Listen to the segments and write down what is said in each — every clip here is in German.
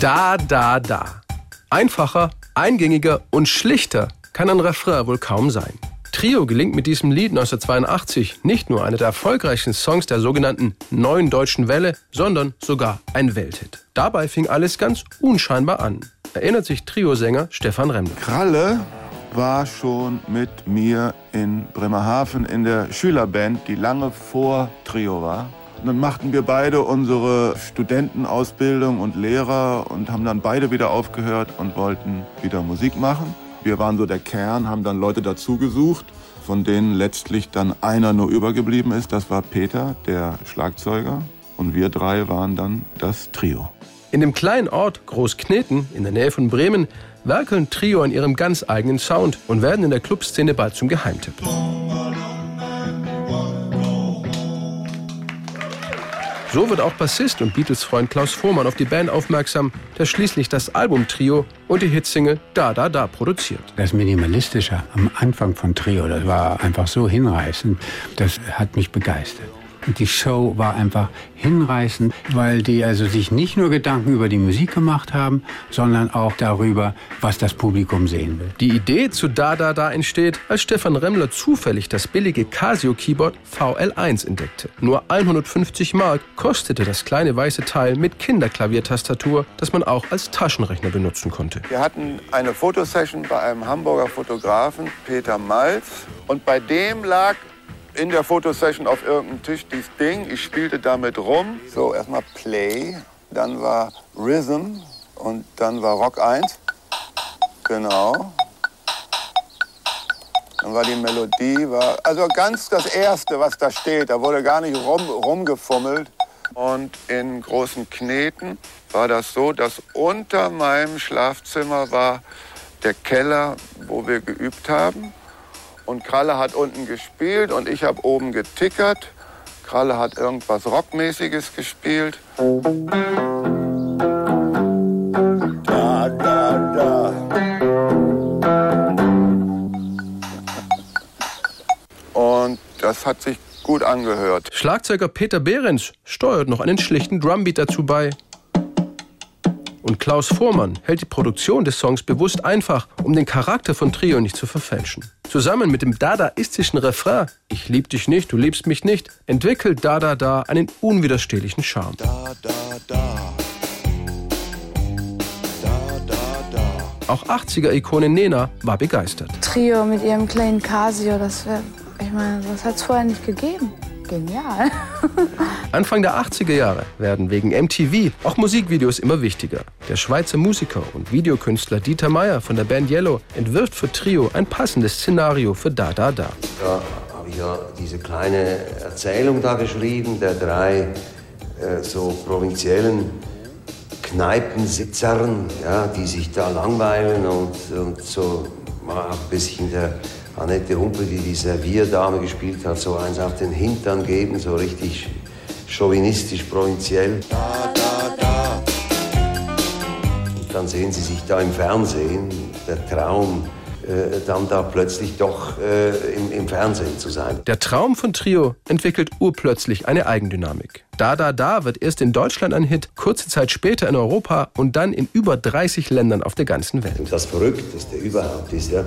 Da, da, da. Einfacher, eingängiger und schlichter kann ein Refrain wohl kaum sein. Trio gelingt mit diesem Lied 1982 nicht nur einer der erfolgreichsten Songs der sogenannten Neuen Deutschen Welle, sondern sogar ein Welthit. Dabei fing alles ganz unscheinbar an, erinnert sich Trio-Sänger Stefan Remmler. Kralle war schon mit mir in Bremerhaven in der Schülerband, die lange vor Trio war. Dann machten wir beide unsere Studentenausbildung und Lehrer und haben dann beide wieder aufgehört und wollten wieder Musik machen. Wir waren so der Kern, haben dann Leute dazugesucht, von denen letztlich dann einer nur übergeblieben ist. Das war Peter, der Schlagzeuger. Und wir drei waren dann das Trio. In dem kleinen Ort Großkneten in der Nähe von Bremen werkeln Trio an ihrem ganz eigenen Sound und werden in der Clubszene bald zum Geheimtipp. So wird auch Bassist und Beatles-Freund Klaus Vormann auf die Band aufmerksam, der schließlich das Album Trio und die Hitsingle Da Da Da produziert. Das Minimalistische am Anfang von Trio, das war einfach so hinreißend, das hat mich begeistert. Und die Show war einfach hinreißend, weil die also sich nicht nur Gedanken über die Musik gemacht haben, sondern auch darüber, was das Publikum sehen will. Die Idee zu Da Da Da entsteht, als Stefan Remmler zufällig das billige Casio Keyboard VL1 entdeckte. Nur 150 Mark kostete das kleine weiße Teil mit Kinderklaviertastatur, das man auch als Taschenrechner benutzen konnte. Wir hatten eine Fotosession bei einem Hamburger Fotografen, Peter Malz, und bei dem lag in der Fotosession auf irgendeinem Tisch dieses Ding. Ich spielte damit rum. So, erstmal Play, dann war Rhythm und dann war Rock 1. Genau. Dann war die Melodie, war also ganz das Erste, was da steht. Da wurde gar nicht rum, rumgefummelt. Und in großen Kneten war das so, dass unter meinem Schlafzimmer war der Keller, wo wir geübt haben. Und Kralle hat unten gespielt und ich habe oben getickert. Kralle hat irgendwas Rockmäßiges gespielt. Da, da, da. Und das hat sich gut angehört. Schlagzeuger Peter Behrens steuert noch einen schlichten Drumbeat dazu bei. Und Klaus Vormann hält die Produktion des Songs bewusst einfach, um den Charakter von Trio nicht zu verfälschen. Zusammen mit dem dadaistischen Refrain Ich lieb dich nicht, du liebst mich nicht, entwickelt Da Da Da einen unwiderstehlichen Charme. Da, da, da. Auch 80er-Ikone Nena war begeistert. Trio mit ihrem kleinen Casio, das wäre, ich meine, das hat es vorher nicht gegeben. Genial. Anfang der 80er Jahre werden wegen MTV auch Musikvideos immer wichtiger. Der Schweizer Musiker und Videokünstler Dieter Meier von der Band Yellow entwirft für Trio ein passendes Szenario für Da Da Da. Da habe ich ja diese kleine Erzählung da geschrieben, der drei äh, so provinziellen Kneipensitzern, ja, die sich da langweilen und, und so mal ein bisschen der Annette Humpe, die die Servierdame gespielt hat, so eins auf den Hintern geben, so richtig chauvinistisch, provinziell. Da, da, da. Und dann sehen sie sich da im Fernsehen, der Traum, äh, dann da plötzlich doch äh, im, im, Fernsehen zu sein. Der Traum von Trio entwickelt urplötzlich eine Eigendynamik. Da, da, da wird erst in Deutschland ein Hit, kurze Zeit später in Europa und dann in über 30 Ländern auf der ganzen Welt. Und das Verrückteste überhaupt ist ja,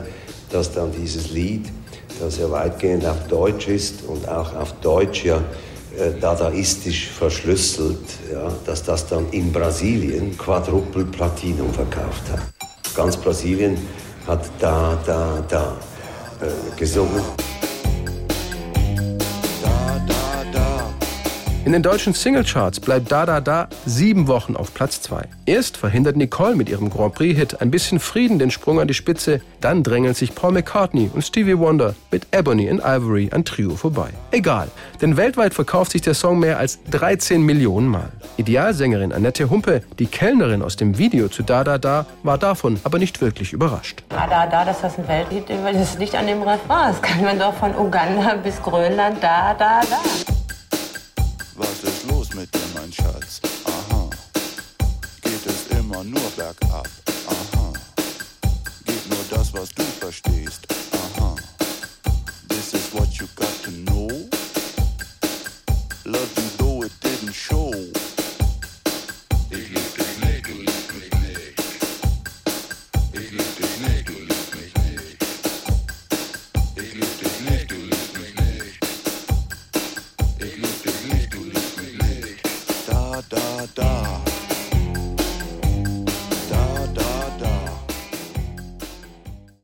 dass dann dieses Lied, das ja weitgehend auf Deutsch ist und auch auf Deutsch ja äh, dadaistisch verschlüsselt, ja, dass das dann in Brasilien Quadruple Platinum verkauft hat. Ganz Brasilien hat da, da, da äh, gesungen. In den deutschen Singlecharts bleibt Da Da Da sieben Wochen auf Platz 2. Erst verhindert Nicole mit ihrem Grand Prix-Hit Ein bisschen Frieden den Sprung an die Spitze, dann drängeln sich Paul McCartney und Stevie Wonder mit Ebony and Ivory an Trio vorbei. Egal, denn weltweit verkauft sich der Song mehr als 13 Millionen Mal. Idealsängerin Annette Humpe, die Kellnerin aus dem Video zu Da Da Da, war davon aber nicht wirklich überrascht. Da Da Da, dass das ein Welthit ist, das liegt an dem Refrain. Das kann man doch von Uganda bis Grönland Da Da Da. Was ist los mit dir, mein Schatz? Aha. Geht es immer nur bergab? Aha. Geht nur das, was du verstehst? Da, da.